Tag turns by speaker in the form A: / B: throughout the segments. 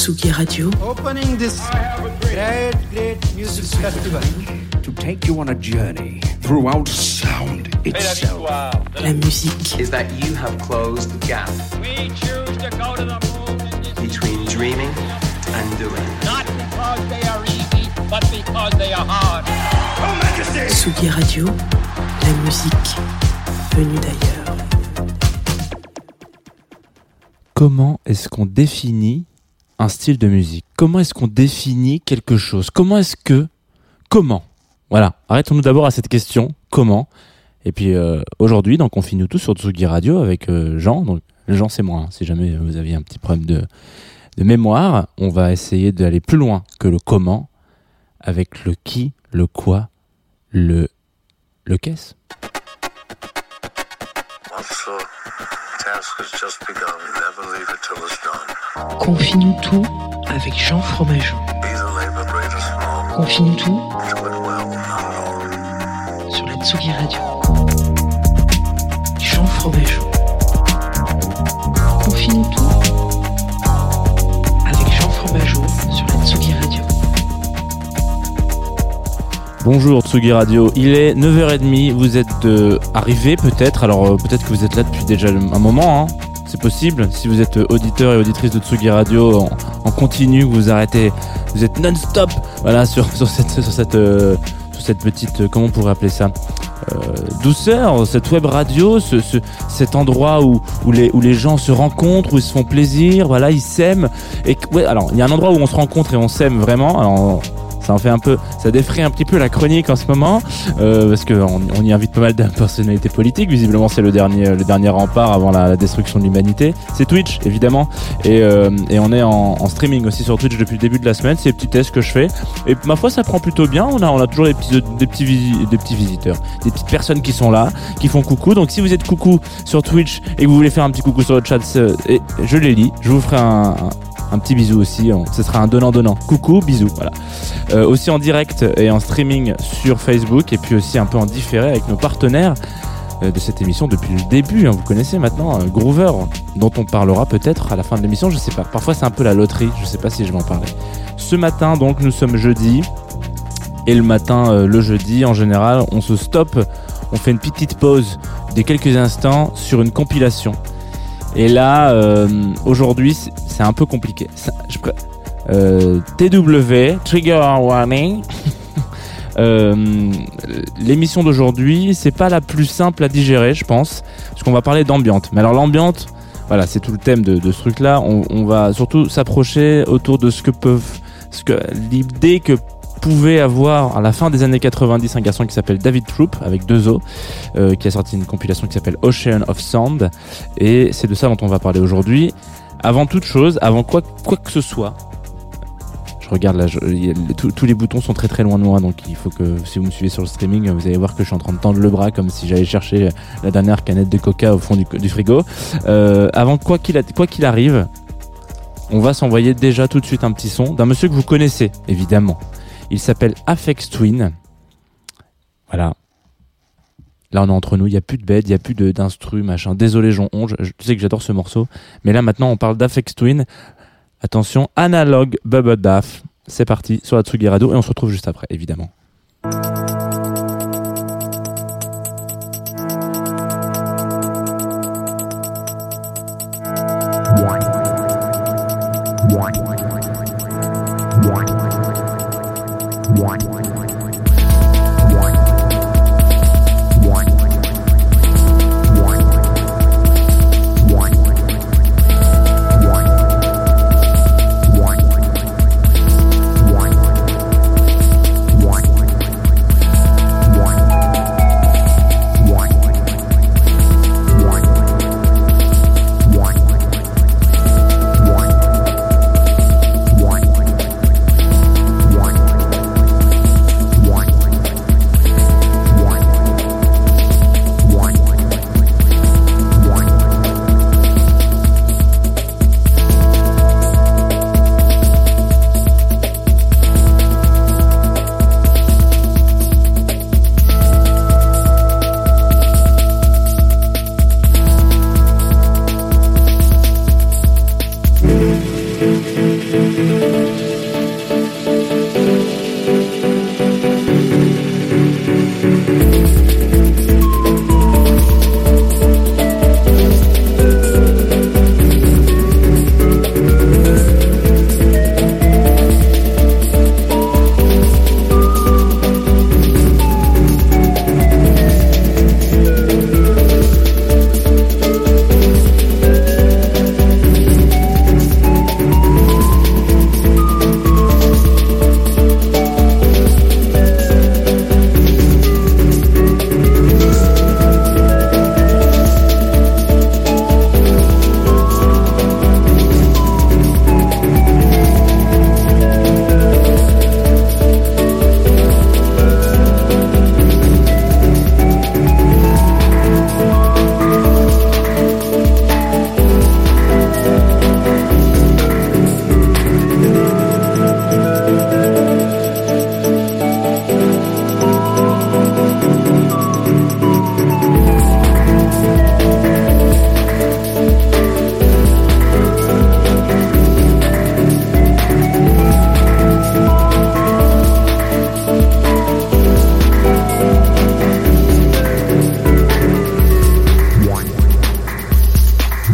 A: Tsugi Radio.
B: Opening this great, great music festival.
C: to take you on a journey throughout sound itself.
A: La musique.
D: is that you have closed the gap
E: We choose to go to the moon
D: between dreaming and doing?
E: not because they are easy, but because they are hard.
A: Tsugi Radio. La musique venue d'ailleurs.
F: comment est-ce qu'on définit un style de musique Comment est-ce qu'on définit quelque chose? Comment est-ce que... Comment? Voilà, arrêtons-nous d'abord à cette question. Comment? Et puis euh, aujourd'hui, donc on finit tous sur Tsugi Radio avec euh, Jean. Donc Jean, c'est moi. hein, si jamais vous aviez un petit problème de, de mémoire, on va essayer d'aller plus loin que le comment avec le qui, le quoi, le... le qu'est-ce
A: Confie-nous tout avec Jean Fromageau. Confie-nous tout sur la Tsugi Radio. Jean Fromageau.
F: Bonjour Tsugi Radio, il est 9h30, vous êtes euh, arrivés peut-être, alors euh, peut-être que vous êtes là depuis déjà un moment, hein. c'est possible, si vous êtes euh, auditeur et auditrice de Tsugi Radio en, continu, vous arrêtez, vous êtes non-stop voilà, sur, cette, petite, comment on pourrait appeler ça douceur, cette web radio, ce, ce- cet endroit où, où, les, gens se rencontrent, où ils se font plaisir, voilà, ils s'aiment. Et alors il y a un endroit où on se rencontre et on s'aime vraiment. Ça en fait un peu, ça défraie un petit peu la chronique en ce moment euh, parce qu'on on y invite pas mal de personnalités politiques. Visiblement, c'est le dernier, le dernier rempart avant la, destruction de l'humanité. C'est Twitch, évidemment, et, euh, on est en, streaming aussi sur Twitch depuis le début de la semaine. C'est les petits tests que je fais, et ma foi, ça prend plutôt bien. On a, on a toujours des petits, des petits, des petits visiteurs, des petites personnes qui sont là, qui font coucou. Donc, si vous êtes coucou sur Twitch et que vous voulez faire un petit coucou sur le chat, et je les lis. Je vous ferai un, un petit bisou aussi. Ce sera un donnant-donnant. Coucou, bisous. Voilà. Euh, aussi en direct et en streaming sur Facebook et puis aussi un peu en différé avec nos partenaires euh, de cette émission depuis le début. hein. vous connaissez maintenant euh, Groover, dont on parlera peut-être à la fin de l'émission. Je sais pas. Parfois c'est un peu la loterie. Je sais pas si je vais en parler. Ce matin, donc, nous sommes jeudi. Et le matin, le jeudi, en général, on se stoppe, on fait une petite pause de quelques instants sur une compilation. Et là, euh, aujourd'hui, c'est un peu compliqué. Je euh, TW, Trigger Warning. Euh, L'émission d'aujourd'hui, c'est pas la plus simple à digérer, je pense, parce qu'on va parler d'ambiante. Mais alors l'ambiante, voilà, c'est tout le thème de, ce truc-là. On, on va surtout s'approcher autour de ce que peuvent, ce l'idée que pouvait avoir à la fin des années 90 un garçon qui s'appelle David Troop avec deux O euh, qui a sorti une compilation qui s'appelle Ocean of Sound et c'est de ça dont on va parler aujourd'hui. Avant toute chose avant quoi quoi que ce soit je regarde là tous- les boutons sont très très loin de moi donc il faut que si vous me suivez sur le streaming vous allez voir que je suis en train de tendre le bras comme si j'allais chercher la dernière canette de coca au fond du, frigo. Euh, avant quoi qu'il quoi qu'il arrive on va s'envoyer déjà tout de suite un petit son d'un monsieur que vous connaissez évidemment il s'appelle Afex Twin. Voilà. Là, on est entre nous. Il n'y a plus de bed, il n'y a plus d'instru, machin. Désolé, Jean Onge. Je sais que j'adore ce morceau. Mais là, maintenant, on parle d'Afex Twin. Attention, Analog Bubble Daff. C'est parti sur la Tsugi Radio et on se retrouve juste après, évidemment.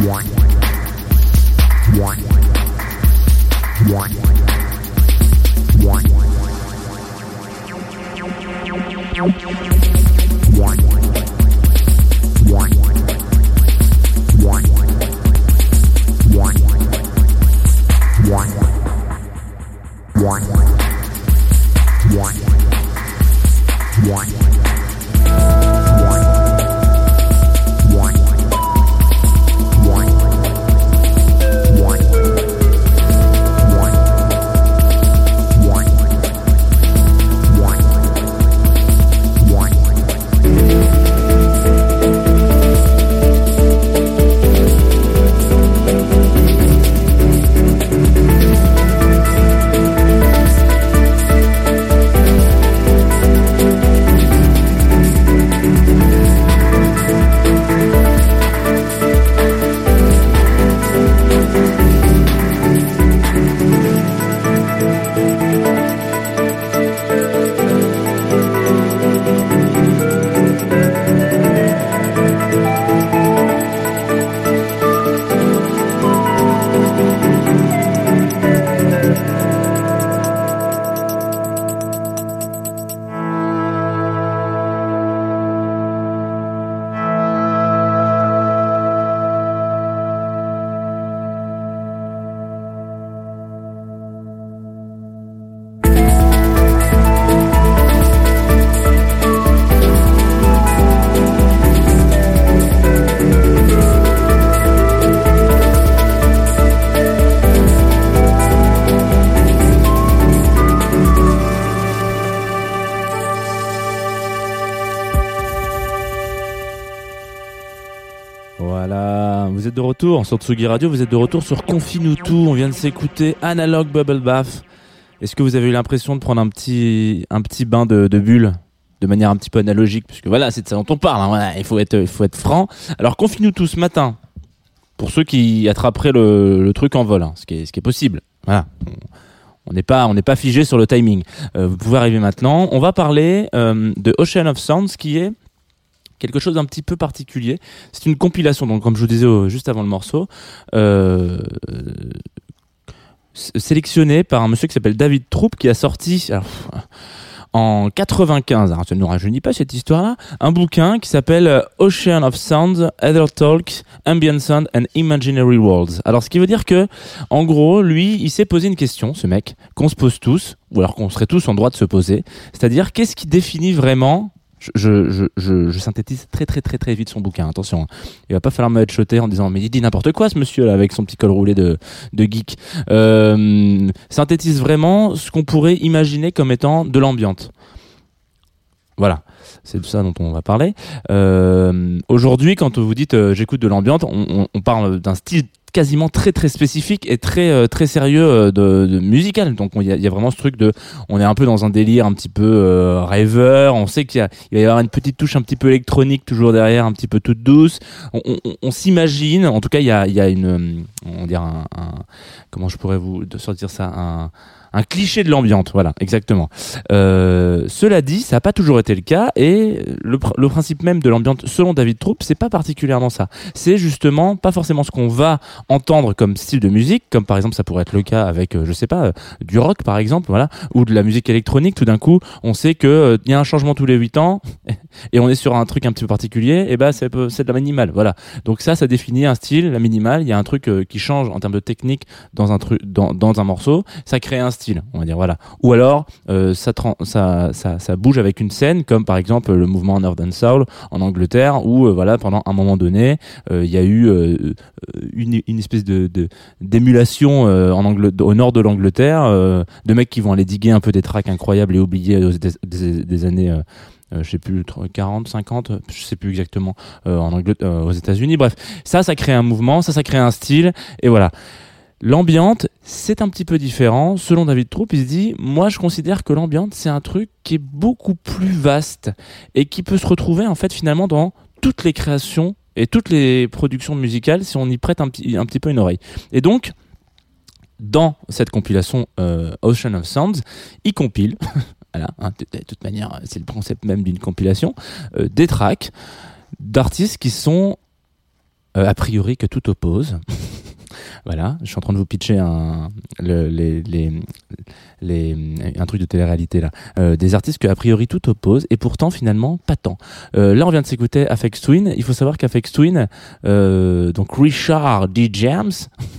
G: one.
F: De retour sur Tsugi Radio, vous êtes de retour sur Confine-nous tout, on vient de s'écouter Analog Bubble Bath. Est-ce que vous avez eu l'impression de prendre un petit, un petit bain de, bulles de manière un petit peu analogique, puisque voilà, c'est de ça dont on parle, hein, il faut être, il faut être franc. Alors confine-nous tout ce matin, pour ceux qui attraperaient le, truc en vol, hein, ce, qui est, ce qui est possible. Voilà. On n'est pas, pas figé sur le timing. Euh, vous pouvez arriver maintenant. On va parler euh, de Ocean of Sounds, qui est quelque chose d'un petit peu particulier. C'est une compilation, donc comme je vous disais euh, juste avant le morceau, euh, sélectionnée par un monsieur qui s'appelle David Troupe, qui a sorti en 95, alors ça ne nous rajeunit pas cette histoire-là, un bouquin qui s'appelle euh, Ocean of Sounds, Other Talks, Ambient Sound and Imaginary Worlds. Alors ce qui veut dire que, en gros, lui, il s'est posé une question, ce mec, qu'on se pose tous, ou alors qu'on serait tous en droit de se poser, c'est-à-dire qu'est-ce qui définit vraiment je, synthétise très très très très vite son bouquin, attention. hein. Il va pas falloir me headshotter en disant mais il dit n'importe quoi ce monsieur avec son petit col roulé de, geek. Euh, synthétise vraiment ce qu'on pourrait imaginer comme étant de l'ambiante. Voilà, c'est de ça dont on va parler. Euh, Aujourd'hui, quand vous dites euh, j'écoute de on, on parle d'un style quasiment très très spécifique et très euh, très sérieux euh, de, de musical. Donc il y, y a vraiment ce truc de, on est un peu dans un délire un petit peu euh, rêveur. On sait qu'il va y avoir une petite touche un petit peu électronique toujours derrière, un petit peu toute douce. On, on- on s'imagine, en tout cas il y a, y a une, euh, on dirait un, un- comment je pourrais vous sortir ça, un un cliché de l'ambiance, voilà, exactement. Euh, cela dit, ça n'a pas toujours été le cas et le, pr- le principe même de l'ambiance, selon David Troupe, c'est pas particulièrement ça. C'est justement pas forcément ce qu'on va entendre comme style de musique, comme par exemple ça pourrait être le cas avec, euh, je sais pas, euh, du rock par exemple, voilà, ou de la musique électronique. Tout d'un coup, on sait que il y a un changement tous les 8 ans et on est sur un truc un petit peu particulier. Et ben c'est peu- c'est de la minimale, voilà. Donc ça, ça définit un style, la minimale. Il y a un truc qui change en termes de technique dans un truc, dans un morceau, ça crée un style, on va dire voilà. Ou alors euh, ça, bouge avec une scène, comme par exemple le mouvement Northern Soul en Angleterre, où euh, voilà pendant un moment donné, euh, il y a eu une, espèce de d'émulation en Angle- au nord de l'Angleterre, de mecs qui vont aller diguer un peu des tracks incroyables et oubliés des, années. je sais plus 40 50 je sais plus exactement en Angleterre aux États-Unis bref ça ça crée un mouvement ça ça crée un style et voilà L'ambiante, c'est un petit peu différent. Selon David Troupe, il se dit, moi je considère que l'ambiante, c'est un truc qui est beaucoup plus vaste et qui peut se retrouver en fait finalement dans toutes les créations et toutes les productions musicales si on y prête un petit, peu une oreille. Et donc, dans cette compilation euh, Ocean of Sounds, il compile, voilà, hein, de, de toute manière, c'est le concept même d'une compilation, euh, des tracks d'artistes qui sont euh, a priori que tout oppose. Voilà, je suis en train de vous pitcher un, le- les, les, les, un truc de télé-réalité là. Euh, des artistes que a priori tout oppose et pourtant finalement pas tant. Euh, là on vient de s'écouter Afex Twin. Il faut savoir qu'Afex Twin, euh, donc Richard D. James,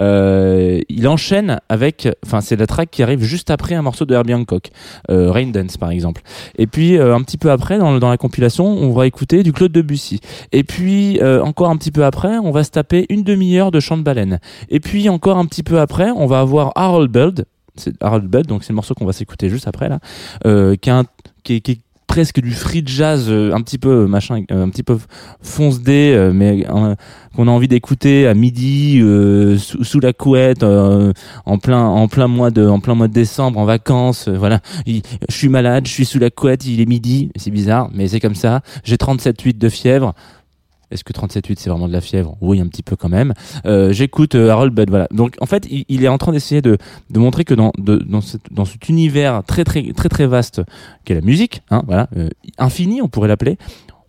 F: euh, il enchaîne avec, enfin c'est la track qui arrive juste après un morceau de Herbie Hancock, euh, Rain Dance par exemple. Et puis euh, un petit peu après dans, la compilation, on va écouter du Claude Debussy. Et puis encore un petit peu après, on va se taper une demi-heure de chant de baleine. Et puis encore un petit peu après, on va avoir Harold Beld. C'est Harold Beld, donc c'est le morceau qu'on va s'écouter juste après là, qui, un- qui, presque du free jazz, euh, un petit peu euh, machin, euh, un petit peu fonce dé, euh, mais qu'on a envie d'écouter à midi euh, sous, sous la couette, euh, en plein en plein mois de en plein mois de décembre, en vacances. voilà, Il- je suis malade, je suis sous la couette, il est midi, c'est bizarre, mais c'est comme ça. J'ai 37,8 de fièvre. Est-ce que 37,8 c'est vraiment de la fièvre? Oui, un petit peu quand même. Euh, J'écoute euh, Harold Budd, voilà. Donc en fait, il, est en train d'essayer de, de montrer que dans, dans, dans cet univers très très très très vaste qu'est la musique, hein, voilà, euh, infini, on pourrait l'appeler,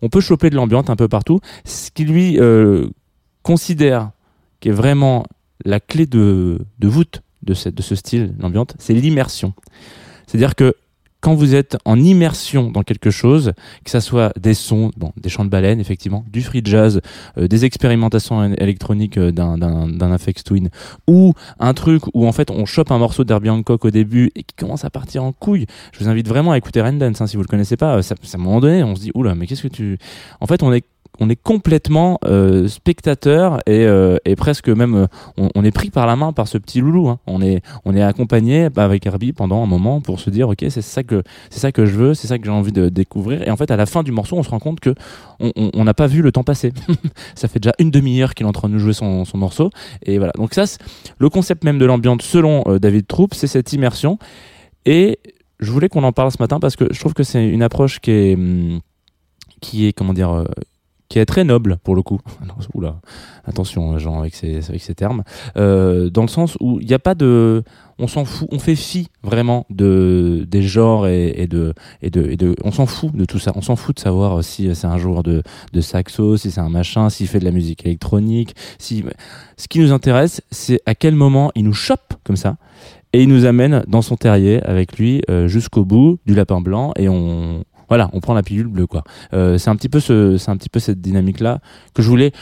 F: on peut choper de l'ambiance un peu partout. Ce qui lui considère qui est vraiment la clé de, de voûte de, cette, de ce style, l'ambiance, c'est l'immersion. C'est-à-dire que quand vous êtes en immersion dans quelque chose, que ça soit des sons, bon, des chants de baleine, effectivement, du free jazz, euh, des expérimentations électroniques euh, d'un, d'un, d'un Aphex Twin, ou un truc où en fait on chope un morceau d'Herbie Hancock au début et qui commence à partir en couille. Je vous invite vraiment à écouter Rendance, hein, si vous le connaissez pas. Ça, ça, à un moment donné, on se dit, oula, mais qu'est-ce que tu... En fait, on est on est complètement euh, spectateur et, euh, et presque même euh, on, est pris par la main par ce petit loulou. Hein. On est accompagné avec Herbie pendant un moment pour se dire ok c'est ça que c'est ça que je veux, c'est ça que j'ai envie de découvrir. Et en fait à la fin du morceau on se rend compte que on- n'a pas vu le temps passer. ça fait déjà une demi-heure qu'il est en train de nous jouer son, morceau et voilà. Donc ça le concept même de l'ambiance selon David Troupe, c'est cette immersion et je voulais qu'on en parle ce matin parce que je trouve que c'est une approche qui est hum, qui est comment dire qui est très noble pour le coup. Oula, attention euh, Jean avec ces avec ces termes, euh, dans le sens où il n'y a pas de, on s'en fout, on fait fi vraiment de des genres et, et de et de et de, on s'en fout de tout ça, on s'en fout de savoir si c'est un joueur de de saxo, si c'est un machin, s'il fait de la musique électronique, si ce qui nous intéresse, c'est à quel moment il nous chope comme ça et il nous amène dans son terrier avec lui euh, jusqu'au bout du lapin blanc et on voilà, on prend la pilule bleue quoi. Euh, c'est un petit peu ce, c'est un petit peu cette dynamique là que je voulais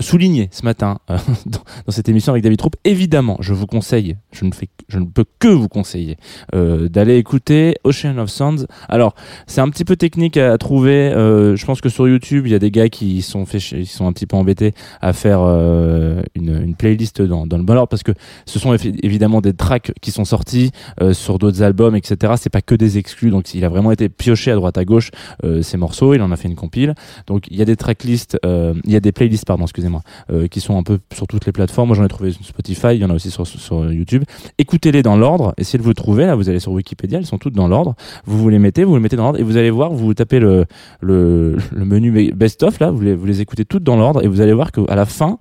F: souligner ce matin euh, dans, cette émission avec David Troupe. Évidemment, je vous conseille, je ne fais, je ne peux que vous conseiller euh, d'aller écouter Ocean of Sounds. Alors, c'est un petit peu technique à, trouver. euh, je pense que sur YouTube, il y a des gars qui sont fait, ils sont un petit peu embêtés à faire euh, une, une playlist dans, dans le bon ordre parce que ce sont évidemment des tracks qui sont sortis euh, sur d'autres albums, etc. C'est pas que des exclus, donc il a vraiment été pioché à droite à gauche euh, ces morceaux. Il en a fait une compile. Donc il y a des tracklists, euh, il y a des playlists, pardon, excusez-moi, euh, qui sont un peu sur toutes les plateformes. Moi j'en ai trouvé sur Spotify, il y en a aussi sur, YouTube. Écoutez-les dans l'ordre. Essayez de vous trouver. Là, vous allez sur Wikipédia, elles sont toutes dans l'ordre. Vous les mettez, vous les mettez dans l'ordre et vous allez voir. Vous tapez le le, le menu best of là, vous les, vous les écoutez toutes dans l'ordre et vous allez voir qu'à la fin,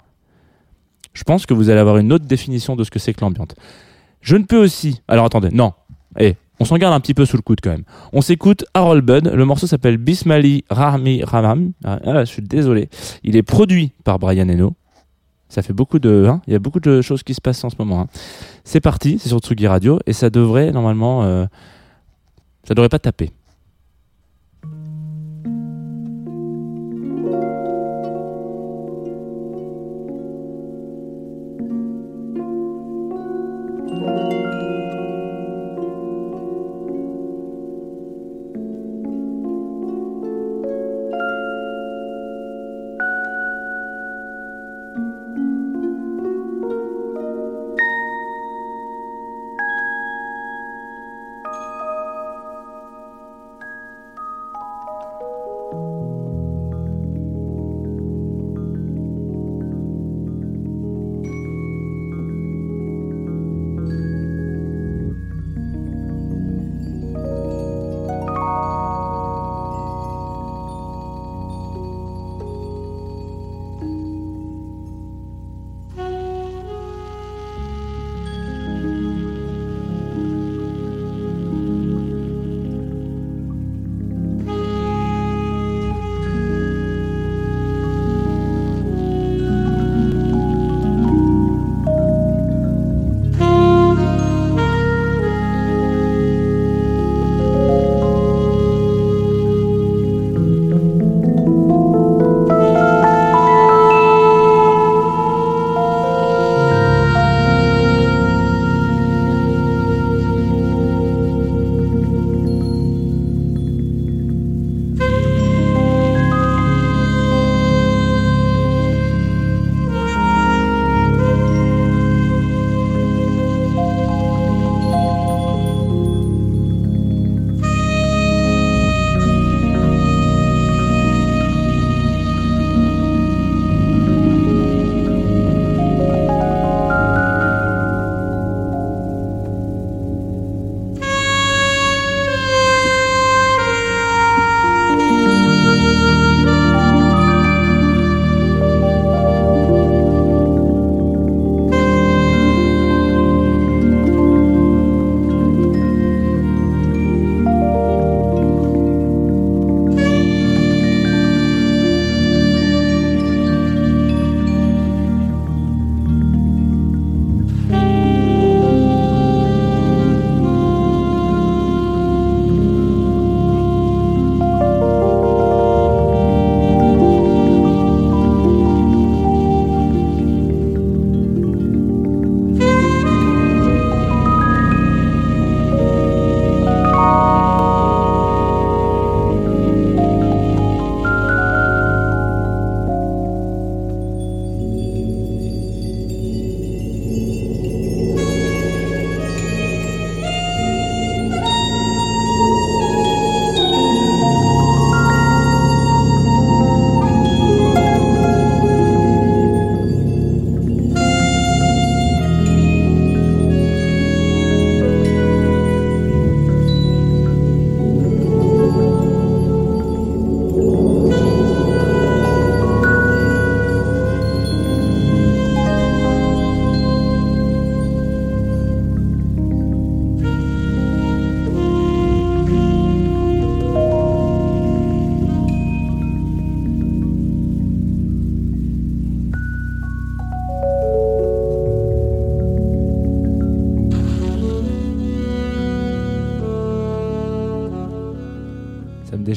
F: je pense que vous allez avoir une autre définition de ce que c'est que l'ambiance. Je ne peux aussi. Alors attendez, non. Eh, on s'en garde un petit peu sous le coude quand même. On s'écoute Harold Bud. Le morceau s'appelle Bismali Rahmi Ramam. Ah, ah, je suis désolé. Il est produit par Brian Eno. Ça fait beaucoup de. hein, Il y a beaucoup de choses qui se passent en ce moment. hein. C'est parti, c'est sur Tsugi Radio et ça devrait normalement. euh, ça devrait pas taper.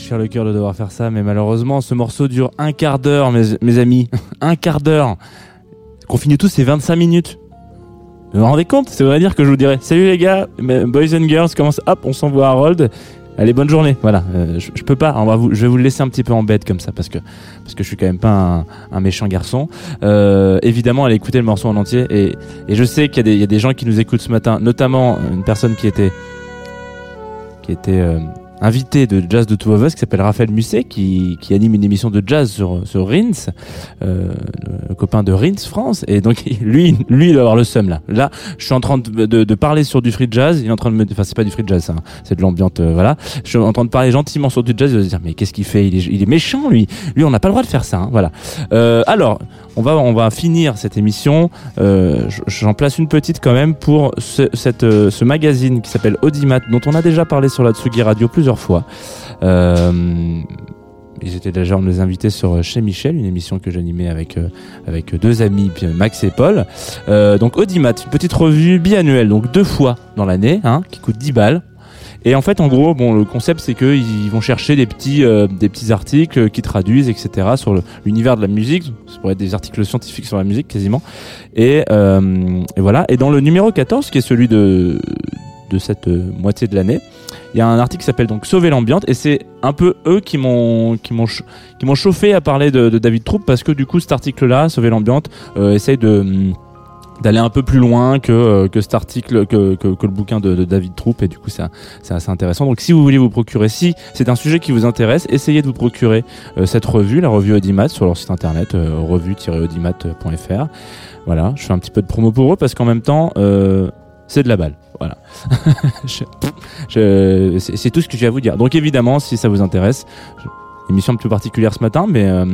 F: Déchire le cœur de devoir faire ça, mais malheureusement, ce morceau dure un quart d'heure, mes, amis. un quart d'heure. Qu'on finit tous ces 25 minutes. Vous vous rendez compte? Ça voudrait dire que je vous dirais Salut les gars, boys and girls, commence, hop, on s'envoie Harold. Allez, bonne journée. Voilà, euh, je, peux pas. On va vous, je vais vous laisser un petit peu en bête comme ça parce que parce que je suis quand même pas un, méchant garçon. Euh, évidemment, allez écouter le morceau en entier et, et je sais qu'il y a des gens qui nous écoutent ce matin, notamment une personne qui était qui était euh, invité de Jazz de Two of Us qui s'appelle Raphaël Musset qui, qui anime une émission de jazz sur, sur Rins, euh, le copain de Rins France. Et donc lui, lui il doit avoir le seum là. Là, je suis en train de, de, de parler sur du free jazz. Il est en train de me, enfin c'est pas du free jazz, hein. c'est de l'ambiance, euh, voilà. Je suis en train de parler gentiment sur du jazz. Il va se dire mais qu'est-ce qu'il fait? Il est, il est méchant lui. Lui on n'a pas le droit de faire ça. hein. Voilà. Euh, alors on va on va finir cette émission. Euh, J'en place une petite quand même pour ce, cette, euh, ce magazine qui s'appelle Audimat, dont on a déjà parlé sur la Tsugi Radio plusieurs fois. Euh, ils étaient déjà les invités sur euh, Chez Michel, une émission que j'animais avec, euh, avec deux amis, Max et Paul. Euh, donc Audimat, une petite revue biannuelle, donc deux fois dans l'année, hein, qui coûte 10 balles. Et en fait, en gros, bon, le concept, c'est qu'ils vont chercher des petits, euh, des petits articles qui traduisent, etc., sur l'univers de la musique. Ça pourrait être des articles scientifiques sur la musique, quasiment. Et, euh, et voilà. Et dans le numéro 14, qui est celui de, de cette euh, moitié de l'année, il y a un article qui s'appelle donc Sauver l'ambiance. Et c'est un peu eux qui m'ont, qui m'ont, qui m'ont chauffé à parler de, David Troupe parce que du coup, cet article-là, Sauver l'ambiance, euh, essaye de, hum, d'aller un peu plus loin que, euh, que cet article, que, que, le bouquin de, David Troupe, et du coup, c'est assez intéressant. Donc, si vous voulez vous procurer, si c'est un sujet qui vous intéresse, essayez de vous procurer cette revue, la revue Audimat, sur leur site internet, revue-audimat.fr. Voilà, je fais un petit peu de promo pour eux parce qu'en même temps, c'est de la balle. Voilà. Je- je- c'est tout ce que j'ai à vous dire. Donc, évidemment, si ça vous intéresse, je- émission un peu particulière ce matin, mais. euh,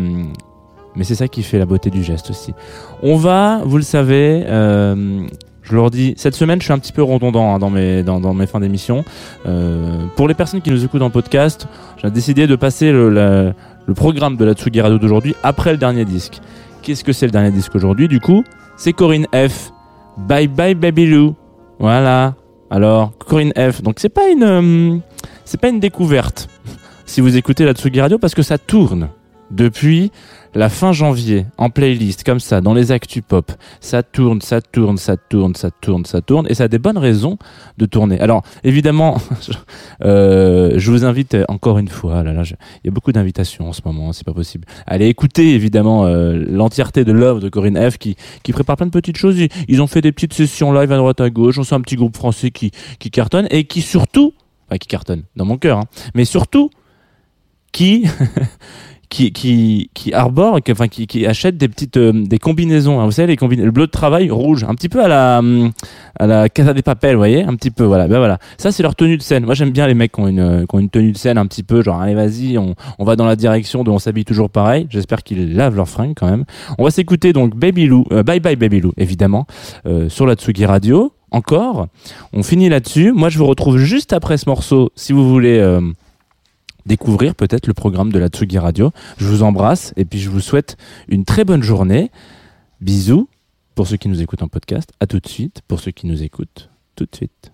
F: mais c'est ça qui fait la beauté du geste aussi. On va, vous le savez, euh, je leur dis, cette semaine, je suis un petit peu redondant hein, dans, mes, dans, mes fins d'émission. Euh, pour les personnes qui nous écoutent en podcast, j'ai décidé de passer le, la- le programme de la Tsugi Radio d'aujourd'hui après le dernier disque. Qu'est-ce que c'est le dernier disque aujourd'hui? Du coup, c'est Corinne F. Bye bye Baby Lou. Voilà. Alors, Corinne F. Donc c'est pas une, euh, c'est pas une découverte si vous écoutez la Tsugi Radio parce que ça tourne depuis la fin janvier en playlist comme ça dans les actus pop ça tourne ça tourne ça tourne ça tourne ça tourne et ça a des bonnes raisons de tourner. Alors évidemment euh, je vous invite encore une fois là là il y a beaucoup d'invitations en ce moment c'est pas possible. Allez écouter évidemment euh, l'entièreté de l'œuvre de Corinne F qui qui prépare plein de petites choses. Ils, ont fait des petites sessions live à droite à gauche. On sait un petit groupe français qui qui cartonne et qui surtout enfin qui cartonne dans mon cœur hein, mais surtout qui qui qui qui arbore qui, enfin qui, qui achète des petites euh, des combinaisons hein, vous savez les combinaisons le bleu de travail rouge un petit peu à la hum, à la Casa des Papel vous voyez un petit peu voilà. Ben voilà. Ça c'est leur tenue de scène. Moi j'aime bien les mecs qui ont une euh, qui ont une tenue de scène un petit peu genre allez vas-y on on va dans la direction de on s'habille toujours pareil. J'espère qu'ils lavent leurs fringues quand même. On va s'écouter donc Baby Lou euh, Bye Bye Baby Lou évidemment euh, sur la Tsugi Radio. Encore. On finit là-dessus. Moi je vous retrouve juste après ce morceau si vous voulez euh, découvrir peut-être le programme de la Tsugi Radio. Je vous embrasse et puis je vous souhaite une très bonne journée. Bisous pour ceux qui nous écoutent en podcast. À tout de suite pour ceux qui nous écoutent tout de suite.